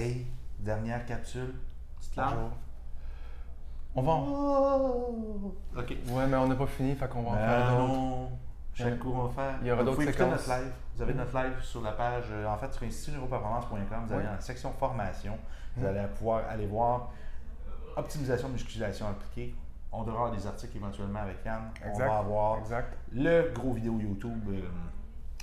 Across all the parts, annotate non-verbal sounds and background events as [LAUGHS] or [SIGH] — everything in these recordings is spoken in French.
Hey, dernière capsule. Tu te lances? Bonjour. On va en... Oh! OK. Ouais, mais on n'a pas fini, fait qu'on va en Ben faire d'autres. non. Chaque coup, on va faire. Il y aura d'autres séquences. notre live. Vous avez notre live sur la page, euh, en fait, sur institutneuroperformance.com. Vous allez dans la section formation. Vous Mhm. allez pouvoir aller voir optimisation de musculation appliquée. On devra avoir des articles éventuellement avec Yann. On va avoir Exact. le gros vidéo YouTube euh,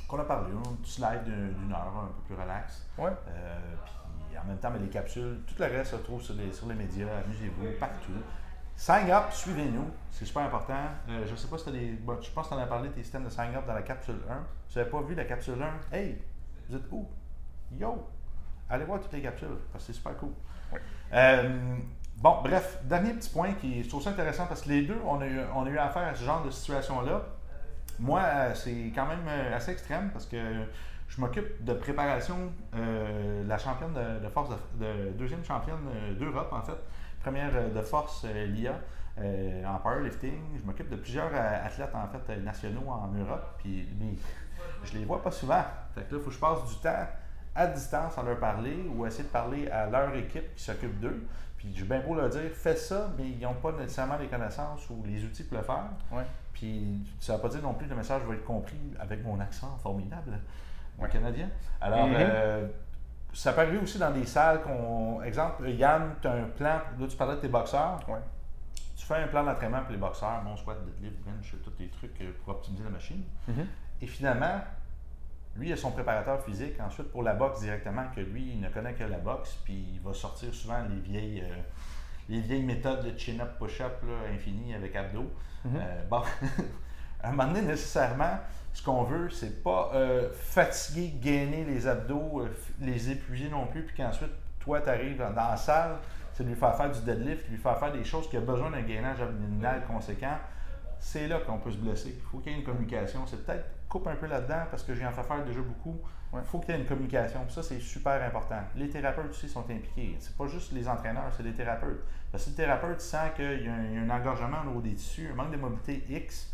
qu'on a parlé, un petit live d'une heure, un peu plus relax. Ouais. Euh, puis en même temps, mais les capsules, tout le reste se trouve sur les, sur les médias, amusez-vous, partout. Sign up, suivez-nous, c'est super important. Euh, je ne sais pas si tu as des. bon, je pense que tu en as parlé, tes systèmes de sign up dans la capsule 1. Si tu n'avais pas vu la capsule 1, hey, vous êtes où? Yo! Allez voir toutes les capsules, parce que c'est super cool. Oui. Euh, bon, bref, dernier petit point qui je trouve ça intéressant parce que les deux, on a eu, on a eu affaire à ce genre de situation-là. Moi, c'est quand même euh, assez extrême parce que je m'occupe de préparation euh, de la championne de, de force, de, de- deuxième championne euh, d'Europe en fait, première de force l'IA en powerlifting. Je m'occupe de plusieurs athlètes en fait nationaux en Europe, puis mais je les vois pas souvent. Fait que là, il faut que je passe du temps à distance à leur parler ou essayer de parler à leur équipe qui s'occupe d'eux. Puis j'ai bien beau leur dire, fais ça, mais ils n'ont pas nécessairement les connaissances ou les outils pour le faire. Ouais. Puis ça ne veut pas dire non plus que le message va être compris avec mon accent formidable en Ouais. canadien. Alors, Mhm. euh, ça peut arriver aussi dans des salles qu'on. Exemple, Yann, tu as un plan, là tu parlais de tes boxeurs. Ouais. Tu fais un plan d'entraînement pour les boxeurs, bon squat, deadlift, bench, tous les trucs pour optimiser la machine. Mhm. Et finalement, lui, il a son préparateur physique ensuite pour la boxe directement, que lui, il ne connaît que la boxe, puis il va sortir souvent les vieilles, euh, les vieilles méthodes de chin-up, push-up infini avec abdos. Mhm. Euh, bon, [LAUGHS] à un moment donné, nécessairement, ce qu'on veut, c'est pas euh, fatiguer, gainer les abdos, les épuiser non plus, puis qu'ensuite, toi, tu arrives dans la salle, c'est de lui faire faire du deadlift, lui faire faire des choses qui a besoin d'un gainage abdominal conséquent. C'est là qu'on peut se blesser. Il faut qu'il y ait une communication. C'est peut-être coupe un peu là-dedans parce que j'ai en fait faire déjà beaucoup. Il Ouais. faut qu'il y ait une communication. Ça, c'est super important. Les thérapeutes aussi sont impliqués. C'est pas juste les entraîneurs, c'est les thérapeutes. Parce que si le thérapeute sent qu'il y a un, engorgement au niveau des tissus, un manque de mobilité X,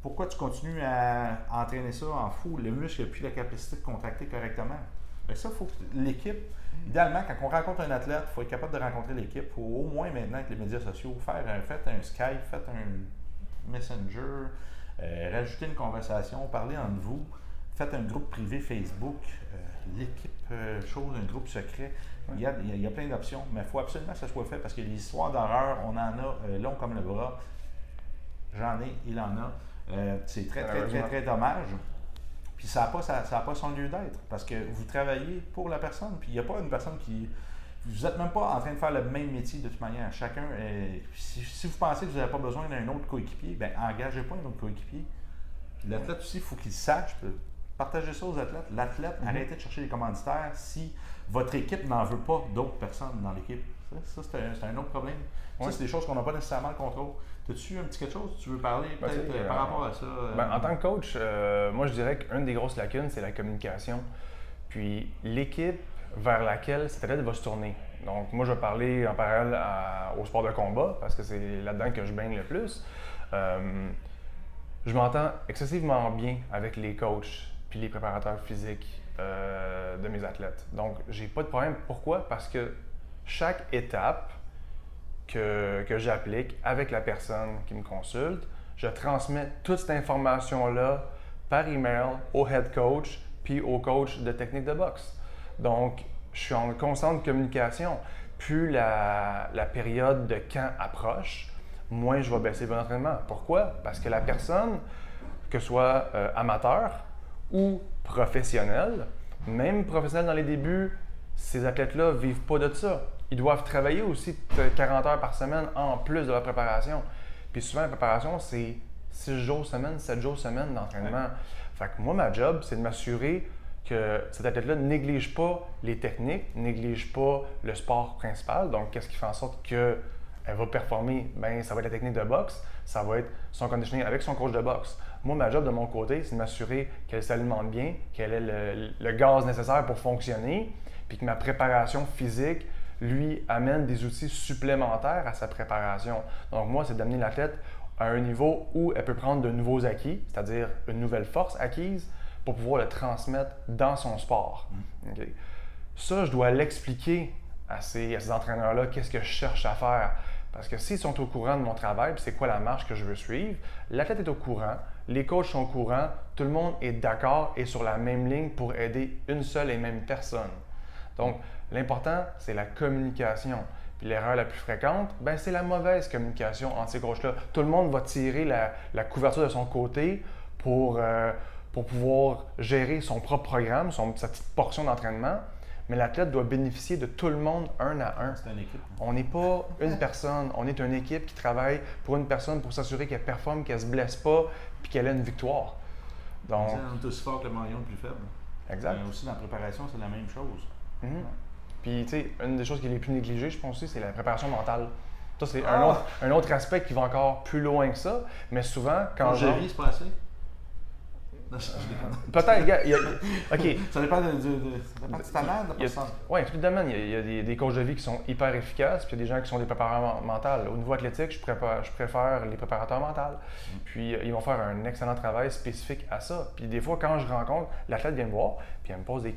pourquoi tu continues à entraîner ça en fou? Le muscle n'a plus la capacité de contracter correctement. Fait que ça, il faut que l'équipe, idéalement, quand on rencontre un athlète, il faut être capable de rencontrer l'équipe. Il faut au moins maintenant avec les médias sociaux, faire un, faites un Skype, faites un Messenger, euh, rajoutez une conversation, parlez entre vous, faites un groupe privé Facebook, euh, l'équipe euh, chose, un groupe secret. Il y a, il y a- plein d'options, mais il faut absolument que ça soit fait parce que les histoires d'horreur, on en a long comme le bras. J'en ai, il en a. C'est très, très, très, très dommage. Puis ça n'a pas, ça, pas son lieu d'être parce que vous travaillez pour la personne. Puis il n'y a pas une personne qui. Vous n'êtes même pas en train de faire le même métier de toute manière. Chacun est. Si, si vous pensez que vous n'avez pas besoin d'un autre coéquipier, ben engagez pas un autre coéquipier. L'athlète aussi, il faut qu'il sache. Partagez ça aux athlètes. L'athlète, Mhm. arrêtez de chercher des commanditaires si votre équipe n'en veut pas d'autres personnes dans l'équipe. Ça, c'est un, autre problème. Ça, Ouais. c'est des choses qu'on n'a pas nécessairement le contrôle. As-tu un petit quelque chose que tu veux parler Ben, peut-être euh, par euh, rapport à ça? euh, Ben, en tant que coach, euh, moi je dirais qu'une des grosses lacunes, c'est la communication. Puis l'équipe vers laquelle cet athlète va se tourner. Donc moi je vais parler en parallèle au sport de combat parce que c'est là-dedans que je baigne le plus. Euh, je m'entends excessivement bien avec les coachs puis les préparateurs physiques euh, de mes athlètes. Donc j'ai pas de problème. Pourquoi? Parce que chaque étape que, que j'applique avec la personne qui me consulte, je transmets toute cette information-là par email au head coach puis au coach de technique de boxe. Donc, je suis en constante communication. Plus la, la période de camp approche, moins je vais baisser mon entraînement. Pourquoi? Parce que la personne, que ce soit euh, amateur ou professionnel, même professionnel dans les débuts, ces athlètes-là ne vivent pas de ça. Ils doivent travailler aussi euh, 40 heures par semaine en plus de leur préparation. Puis souvent, la préparation, c'est 6 jours semaine, 7 jours semaine d'entraînement. Fait que moi, ma job, c'est de m'assurer que cet athlète-là néglige pas les techniques, néglige pas le sport principal. Donc, qu'est-ce qui fait en sorte qu'elle va performer? Ben, ça va être la technique de boxe, ça va être son conditioning avec son coach de boxe. Moi, ma job de mon côté, c'est de m'assurer qu'elle s'alimente bien, qu'elle ait le, le gaz nécessaire pour fonctionner, puis que ma préparation physique lui amène des outils supplémentaires à sa préparation. Donc, moi, c'est d'amener l'athlète à un niveau où elle peut prendre de nouveaux acquis, c'est-à-dire une nouvelle force acquise, pour pouvoir le transmettre dans son sport. OK? Ça, je dois l'expliquer à ces, entraîneurs-là, qu'est-ce que je cherche à faire. Parce que s'ils sont au courant de mon travail, c'est quoi la marche que je veux suivre, l'athlète est au courant, les coachs sont au courant, tout le monde est d'accord et sur la même ligne pour aider une seule et même personne. Donc, l'important, c'est la communication. Puis l'erreur la plus fréquente, ben, c'est la mauvaise communication entre ces coachs-là. Tout le monde va tirer la, couverture de son côté pour, euh, pour pouvoir gérer son propre programme, son, sa petite portion d'entraînement mais l'athlète doit bénéficier de tout le monde un à un. C'est une équipe. On n'est pas une personne, on est une équipe qui travaille pour une personne pour s'assurer qu'elle performe, qu'elle ne se blesse pas, puis qu'elle ait une victoire. Donc, on est aussi fort que le maillon le plus faible. Exact. Mais aussi dans la préparation, c'est la même chose. Mhm. Puis, tu sais, une des choses qui est les plus négligées, je pense aussi, c'est la préparation mentale. Ça, c'est un, ah! autre, un autre aspect qui va encore plus loin que ça. Mais souvent, quand. J'ai c'est pas assez. Peut-être, gars. OK. Ça dépend de, de, de, talent, de personne. Oui, tout le domaine. Il y a, des, des, coachs de vie qui sont hyper efficaces, puis il y a des gens qui sont des préparateurs mentaux. Au niveau athlétique, je, je préfère les préparateurs mentaux. Mm. Puis euh, ils vont faire un excellent travail spécifique à ça. Puis des fois, quand je rencontre, l'athlète vient me voir, puis me pose des,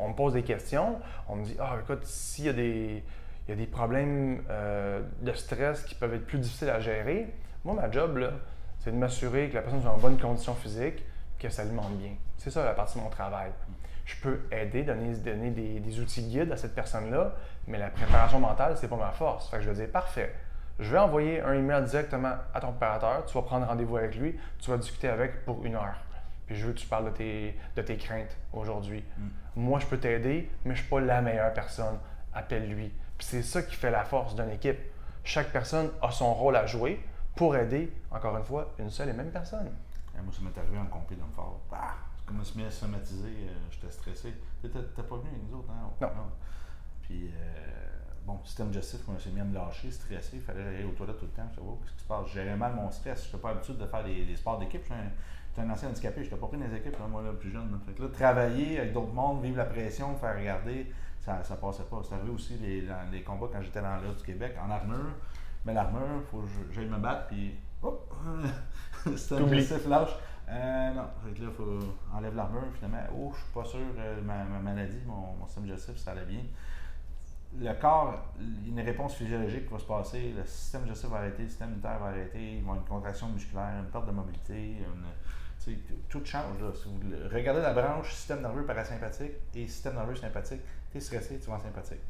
on, me pose des questions. On me dit Ah, écoute, s'il y a des. Il y a des problèmes euh, de stress qui peuvent être plus difficiles à gérer. Moi, ma job, c'est de m'assurer que la personne soit en bonne condition physique, que ça alimente bien. C'est ça la partie de mon travail. Je peux aider, donner, donner des, outils guides à cette personne-là, mais la préparation mentale, c'est pas ma force. Fait que je vais dire, parfait, je vais envoyer un email directement à ton préparateur, tu vas prendre rendez-vous avec lui, tu vas discuter avec pour une heure. Puis je veux que tu parles de tes, de tes craintes aujourd'hui. Mm. Moi, je peux t'aider, mais je ne suis pas la meilleure personne. Appelle-lui. Puis c'est ça qui fait la force d'une équipe. Chaque personne a son rôle à jouer pour aider, encore une fois, une seule et même personne. Moi, ça m'est arrivé en compé dans le fort. Ah, comme je me suis mis à somatiser, euh, j'étais stressé. T'as pas venu avec nous autres, hein? Non. Puis, euh, bon, système digestif, moi, j'ai mis à me lâcher, stressé. Il fallait aller aux toilettes tout le temps. Je oh, qu'est-ce qui se passe? J'ai mal mon stress. Je n'étais pas habitué de faire des, sports d'équipe. J'étais un, ancien handicapé. Je n'étais pas pris dans les équipes, moi, là, plus jeune. Fait que là, travailler avec d'autres mondes, vivre la pression, faire regarder, ça ne passait pas. C'est arrivé aussi les, les combats quand j'étais dans l'Est du Québec, en armure. Mais l'armure, il faut que j'aille me battre, puis. Oh! système digestif lâche. Euh, non, fait que là, il faut enlève l'armure, finalement. Oh, je suis pas sûr, euh, ma, maladie, mon, mon système digestif, ça allait bien. Le corps, une réponse physiologique va se passer, le système digestif va arrêter, le système immunitaire va arrêter, il va avoir une contraction musculaire, une perte de mobilité, tout change. Là. Si vous regardez la branche système nerveux parasympathique et système nerveux sympathique, tu es stressé, tu vas en sympathique.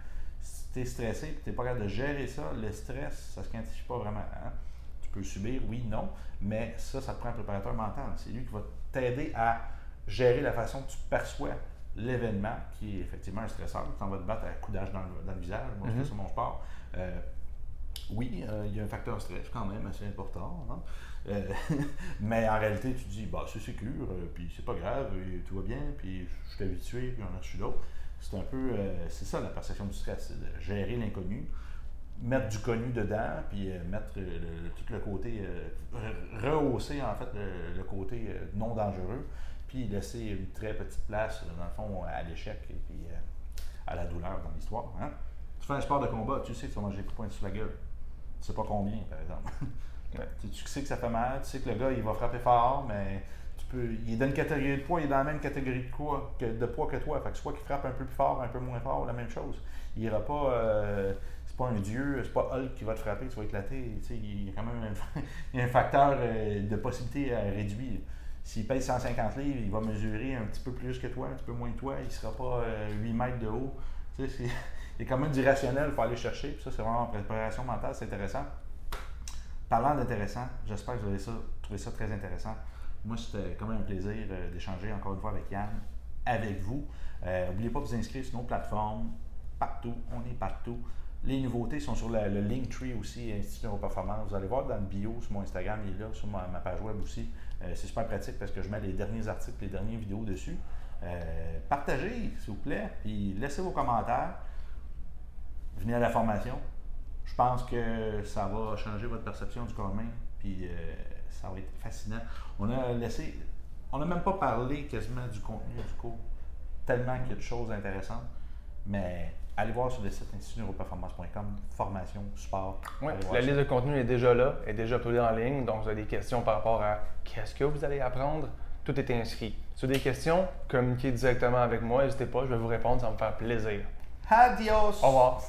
Si tu es stressé et tu n'es pas capable de gérer ça, le stress, ça ne se quantifie pas vraiment. Hein? Peux subir, oui, non, mais ça, ça te prend un préparateur mental. C'est lui qui va t'aider à gérer la façon que tu perçois l'événement, qui est effectivement un stresseur. Tu en vas te battre à coup d'âge dans, le visage. Moi, je fais mon sport. Euh, oui, euh, il y a un facteur stress quand même assez important. Hein. Euh, [LAUGHS] mais en réalité, tu te dis, bah, c'est sécure, puis c'est pas grave, tout va bien, puis je suis habitué, puis on a reçu d'autres. C'est un peu, c'est ça la perception du stress, c'est de gérer l'inconnu mettre du connu dedans, puis euh, mettre tout le côté, euh, rehausser en fait le, côté euh, non dangereux, puis laisser une très petite place, dans le fond, à l'échec et puis à la douleur dans l'histoire. Hein. Tu fais un sport de combat, tu sais que tu vas manger des points sur la gueule. Tu sais pas combien, par exemple. [LAUGHS] tu, sais que ça fait mal, tu sais que le gars, il va frapper fort, mais tu peux, il est dans une catégorie de poids, il est dans la même catégorie de poids que, de poids que toi. Fait que soit qu'il frappe un peu plus fort, un peu moins fort, la même chose. Il ira pas pas un dieu, c'est pas Hulk qui va te frapper, tu vas éclater. il y a quand même [LAUGHS] un, facteur euh, de possibilité à réduire. S'il pèse 150 livres, il va mesurer un petit peu plus que toi, un petit peu moins que toi, il ne sera pas 8 euh, mètres de haut. [LAUGHS] il y a quand même du rationnel, faut aller chercher. ça, c'est vraiment en préparation mentale, c'est intéressant. Parlant d'intéressant, j'espère que vous avez ça, trouvé ça très intéressant. Moi, c'était quand même un plaisir euh, d'échanger encore une fois avec Yann, avec vous. N'oubliez pas de vous inscrire sur nos plateformes, partout, on est partout. Les nouveautés sont sur le Linktree aussi, Institut Neuroperformance. Vous allez voir dans le bio sur mon Instagram, il est là, sur ma, page web aussi. Euh, c'est super pratique parce que je mets les derniers articles, les dernières vidéos dessus. Euh, partagez, s'il vous plaît, puis laissez vos commentaires. Venez à la formation. Je pense que ça va changer votre perception du commun, puis euh, ça va être fascinant. On a laissé, on n'a même pas parlé quasiment du contenu du cours, tellement qu'il y a de choses intéressantes, mais allez voir sur le site institutneuroperformance.com, formation, support. Oui, la liste de contenu est déjà là, est déjà uploadée en ligne. Donc, vous avez des questions par rapport à qu'est-ce que vous allez apprendre. tout est inscrit. Si vous avez des questions, communiquez directement avec moi, n'hésitez pas, je vais vous répondre, ça va me faire plaisir. Adios! Au revoir.